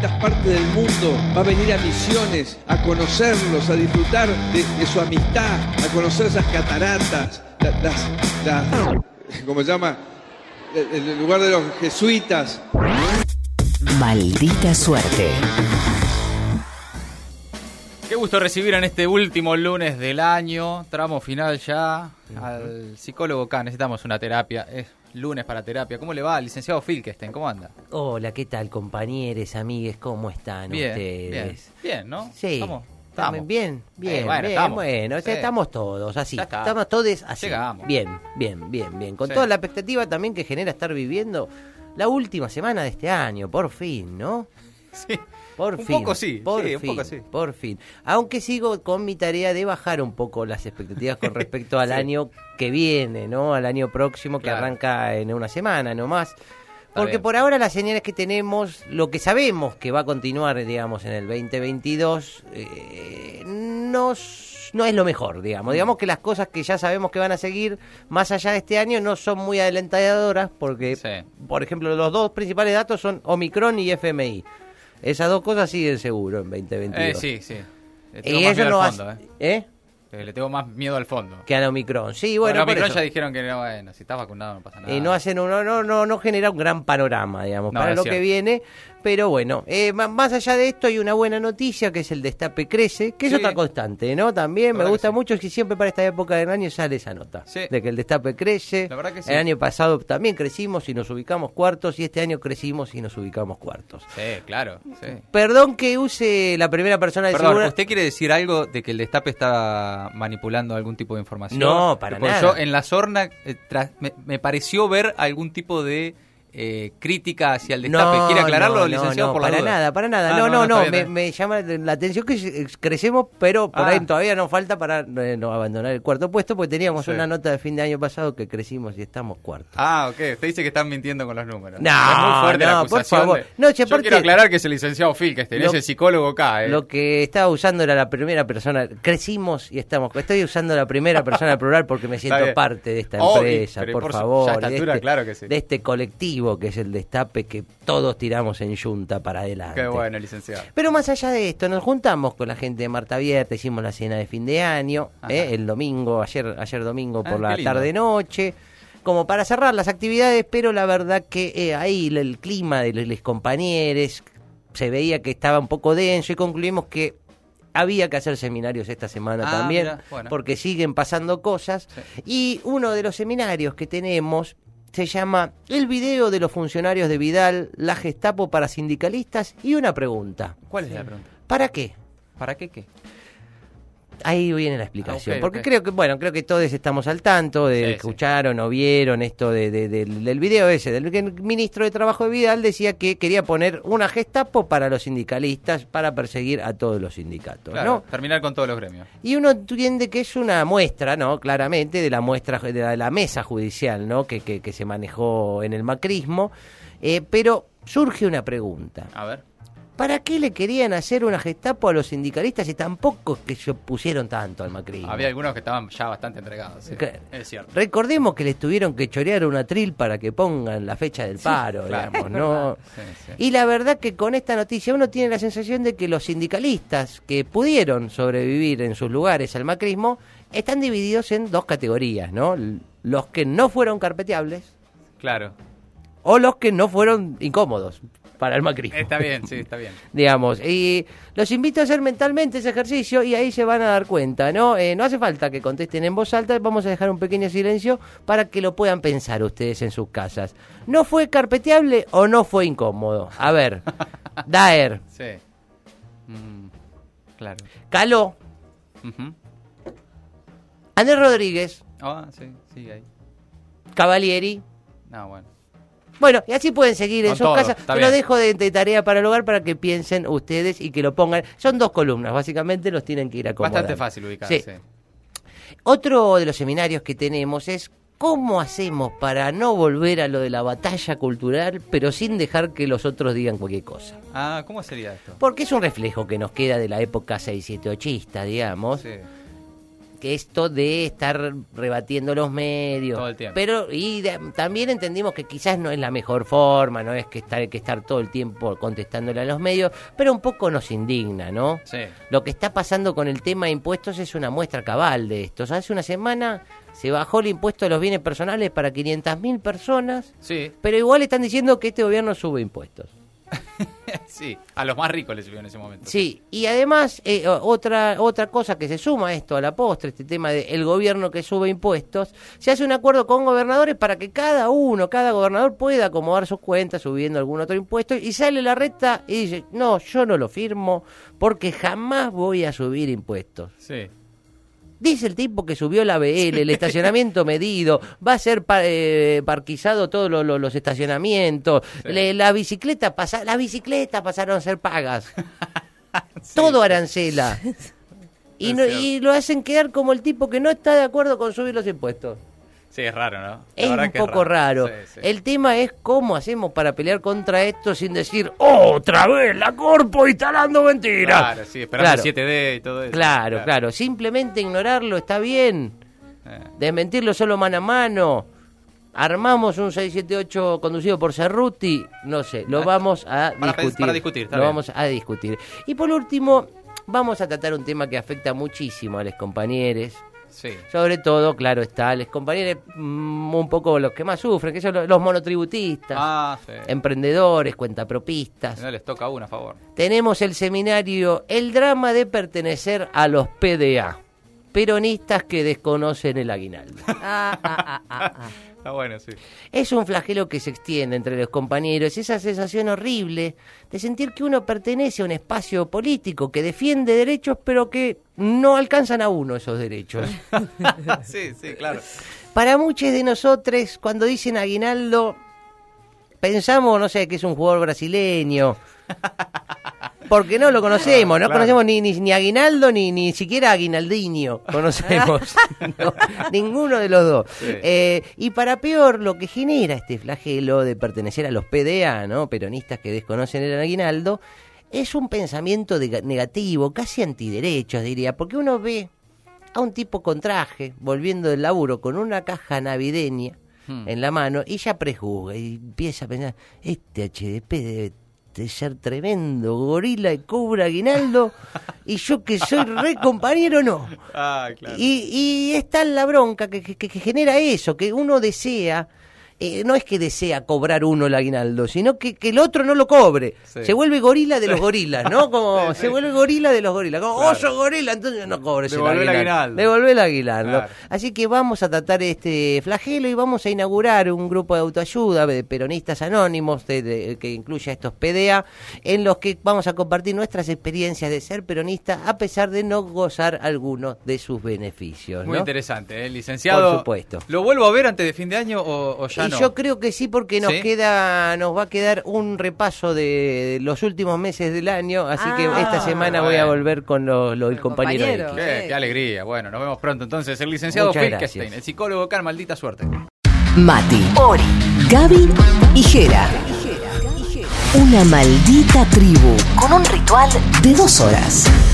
distintas partes del mundo, va a venir a misiones, a conocerlos, a disfrutar de, su amistad, a conocer esas cataratas, las, las, ¿cómo se llama? El, lugar de los jesuitas. Maldita suerte. Qué gusto recibir en este último lunes del año, tramo final ya, al psicólogo K. Necesitamos una terapia. Es lunes para terapia. ¿Cómo le va, licenciado Filkesten? ¿Cómo anda? Hola, ¿qué tal, compañeros, amigues? ¿Cómo están bien, ustedes? Bien, bien, ¿no? Sí. Estamos, estamos. Bien, bien, bueno, bien, estamos. bueno, estamos todos así, estamos todos así. Llegamos. Bien, bien, bien, bien. Con toda la expectativa también que genera estar viviendo la última semana de este año, por fin, ¿no? Sí. Por un fin. Poco sí, por sí, fin, un poco sí. Por fin. Aunque sigo con mi tarea de bajar un poco las expectativas con respecto al año que viene, ¿no? Al año próximo que arranca en una semana nomás. Porque por ahora las señales que tenemos, lo que sabemos que va a continuar, digamos, en el 2022, eh, no, no es lo mejor, digamos. Digamos que las cosas que ya sabemos que van a seguir más allá de este año no son muy adelantadoras, porque, por ejemplo, los dos principales datos son Omicron y FMI. Esas dos cosas siguen seguro en 2022. Eh, sí, sí. y eso no fondo, ¿eh? ¿eh? Le tengo más miedo al fondo. Que al Omicron. Sí, bueno. Bueno, Omicron ya dijeron que no, bueno, si estás vacunado no pasa nada. Y no hacen uno, no, no, no genera un gran panorama, digamos, para lo que viene. Pero bueno, eh, más allá de esto hay una buena noticia que es el destape crece, que es otra constante, ¿no? También me gusta mucho que siempre para esta época del año sale esa nota. De que el destape crece. La verdad que El año pasado también crecimos y nos ubicamos cuartos y este año crecimos y nos ubicamos cuartos. Sí, claro. Perdón que use la primera persona de Perdón, ¿usted quiere decir algo de que el destape está manipulando algún tipo de información? No, para nada. Yo en la sorna eh, me pareció ver algún tipo de eh, crítica hacia el destape. ¿Quiere aclararlo, licenciado? por para nada, para nada. Ah, no, no, no, me, llama la atención que crecemos, pero por ahí ah. todavía nos falta para eh, no abandonar el cuarto puesto, porque teníamos una nota de fin de año pasado que crecimos y estamos cuartos. Ah, ok. Usted dice que están mintiendo con los números. No, es muy fuerte la por favor. No, Yo quiero aclarar que es el licenciado Phil, que es el psicólogo acá. ¿eh? Lo que estaba usando era la primera persona. Crecimos y estamos. Estoy usando la primera persona plural porque me siento parte de esta empresa, por, favor. de, este, claro que sí. de este colectivo que es el destape que todos tiramos en yunta para adelante. Qué bueno, licenciado. Pero más allá de esto, nos juntamos con la gente de Marta Abierta, hicimos la cena de fin de año, eh, el domingo, ayer, ayer domingo por ah, la tarde-noche como para cerrar las actividades, pero la verdad que eh, ahí el, clima de los, compañeros se veía que estaba un poco denso y concluimos que había que hacer seminarios esta semana ah, también, porque siguen pasando cosas. Y uno de los seminarios que tenemos se llama El video de los funcionarios de Vidal, la Gestapo para sindicalistas y una pregunta. ¿Cuál es la pregunta? ¿Para qué? ¿Para qué qué? Ahí viene la explicación. Ah, porque creo que, bueno, creo que todos estamos al tanto de escucharon o vieron esto de, del, video ese, del que el ministro de Trabajo de Vidal decía que quería poner una gestapo para los sindicalistas para perseguir a todos los sindicatos. ¿no? Terminar con todos los gremios. Y uno entiende que es una muestra, ¿no? Claramente, de la muestra de la, mesa judicial, ¿no? Que, que, que, se manejó en el macrismo. Eh, pero surge una pregunta. A ver. ¿Para qué le querían hacer una gestapo a los sindicalistas y tampoco que se opusieron tanto al macrismo? Había algunos que estaban ya bastante entregados, es cierto. Recordemos que les tuvieron que chorear una tril para que pongan la fecha del paro, digamos, ¿no? y la verdad que con esta noticia uno tiene la sensación de que los sindicalistas que pudieron sobrevivir en sus lugares al macrismo están divididos en dos categorías, ¿no? Los que no fueron carpeteables. Claro. O los que no fueron incómodos para el macrismo. Está bien, sí, está bien. Digamos, y los invito a hacer mentalmente ese ejercicio y ahí se van a dar cuenta, ¿no? Eh, no hace falta que contesten en voz alta, vamos a dejar un pequeño silencio para que lo puedan pensar ustedes en sus casas. ¿No fue carpeteable o no fue incómodo? A ver, Daer. Sí. Mm, claro. Caló. Andrés Rodríguez. Ah, sí, sí, ahí. Cavalieri. No, bueno. Bueno, y así pueden seguir en sus casas. lo dejo de, tarea para el hogar para que piensen ustedes y que lo pongan. Son dos columnas, básicamente los tienen que ir a Bastante fácil ubicarse. Sí. Otro de los seminarios que tenemos es ¿Cómo hacemos para no volver a lo de la batalla cultural, pero sin dejar que los otros digan cualquier cosa? Ah, ¿cómo sería esto? Porque es un reflejo que nos queda de la época 678 digamos. Sí esto de estar rebatiendo los medios. Todo el tiempo. Pero y también entendimos que quizás no es la mejor forma, no es que estar, que estar todo el tiempo contestándole a los medios, pero un poco nos indigna, ¿no? Sí. Lo que está pasando con el tema de impuestos es una muestra cabal de esto. Hace una semana se bajó el impuesto de los bienes personales para 500.000 personas, sí. pero igual están diciendo que este gobierno sube impuestos. sí, a los más ricos les subió en ese momento. Sí, y además eh, otra otra cosa que se suma a esto, a la postre, este tema del gobierno que sube impuestos, se hace un acuerdo con gobernadores para que cada uno, cada gobernador pueda acomodar sus cuentas subiendo algún otro impuesto y sale la recta y dice, no, yo no lo firmo porque jamás voy a subir impuestos. Sí. Dice el tipo que subió la BL, el estacionamiento medido, va a ser eh, parquizado todos los estacionamientos, la bicicleta pasa, la bicicleta pasaron a ser pagas, todo arancela. Y, y lo hacen quedar como el tipo que no está de acuerdo con subir los impuestos. Sí, es raro, ¿no? es un poco raro. El tema es cómo hacemos para pelear contra esto sin decir otra vez la corpo instalando mentiras. Claro, sí, esperando 7D y todo eso. Claro, claro, Simplemente ignorarlo está bien. Eh. Desmentirlo solo mano a mano. Armamos un 678 conducido por Cerruti. No sé, lo vamos a discutir. Para discutir, Lo vamos a discutir. Y por último, vamos a tratar un tema que afecta muchísimo a los compañeros sobre todo, claro está, les compañeros mm, un poco los que más sufren, que son los monotributistas, ah, emprendedores, cuentapropistas. No les toca uno, a favor. Tenemos el seminario El drama de pertenecer a los PDA, peronistas que desconocen el aguinaldo. Ah, ah, ah, Está bueno, sí. Es un flagelo que se extiende entre los compañeros, esa sensación horrible de sentir que uno pertenece a un espacio político que defiende derechos, pero que no alcanzan a uno esos derechos. sí, sí, claro. Para muchos de nosotros, cuando dicen aguinaldo, pensamos, no sé, que es un jugador brasileño. Porque no lo conocemos, no conocemos ni, ni, Aguinaldo ni ni siquiera Aguinaldinho, conocemos. ninguno de los dos. Eh, y para peor, lo que genera este flagelo de pertenecer a los PDA, ¿no? peronistas que desconocen el Aguinaldo, es un pensamiento negativo, casi antiderechos, diría, porque uno ve a un tipo con traje, volviendo del laburo, con una caja navideña hmm. en la mano, y ya prejuzga y empieza a pensar, este HDP debe de ser tremendo gorila y cobra aguinaldo y yo que soy re compañero no. Ah, y, y está la bronca que, que, genera eso, que uno desea eh, no es que desea cobrar uno el aguinaldo, sino que, que el otro no lo cobre. Se vuelve gorila de los gorilas, ¿no? Como se vuelve gorila de los gorilas. Como, oh, yo gorila, entonces no cobres el aguinaldo. el aguinaldo. Devolver el aguinaldo. Así que vamos a tratar este flagelo y vamos a inaugurar un grupo de autoayuda de peronistas anónimos que incluye a estos PDA, en los que vamos a compartir nuestras experiencias de ser peronista a pesar de no gozar algunos de sus beneficios. Muy interesante, ¿eh? licenciado. Por supuesto. ¿Lo vuelvo a ver antes de fin de año o, ya yo creo que sí, porque nos queda, nos va a quedar un repaso de los últimos meses del año, así que ah, esta semana voy a volver con lo, el compañero. qué, alegría. Bueno, nos vemos pronto entonces. El licenciado Filkestein, el psicólogo Carl, maldita suerte. Mati, Ori, Gaby y Jera. Una maldita tribu con un ritual de dos horas.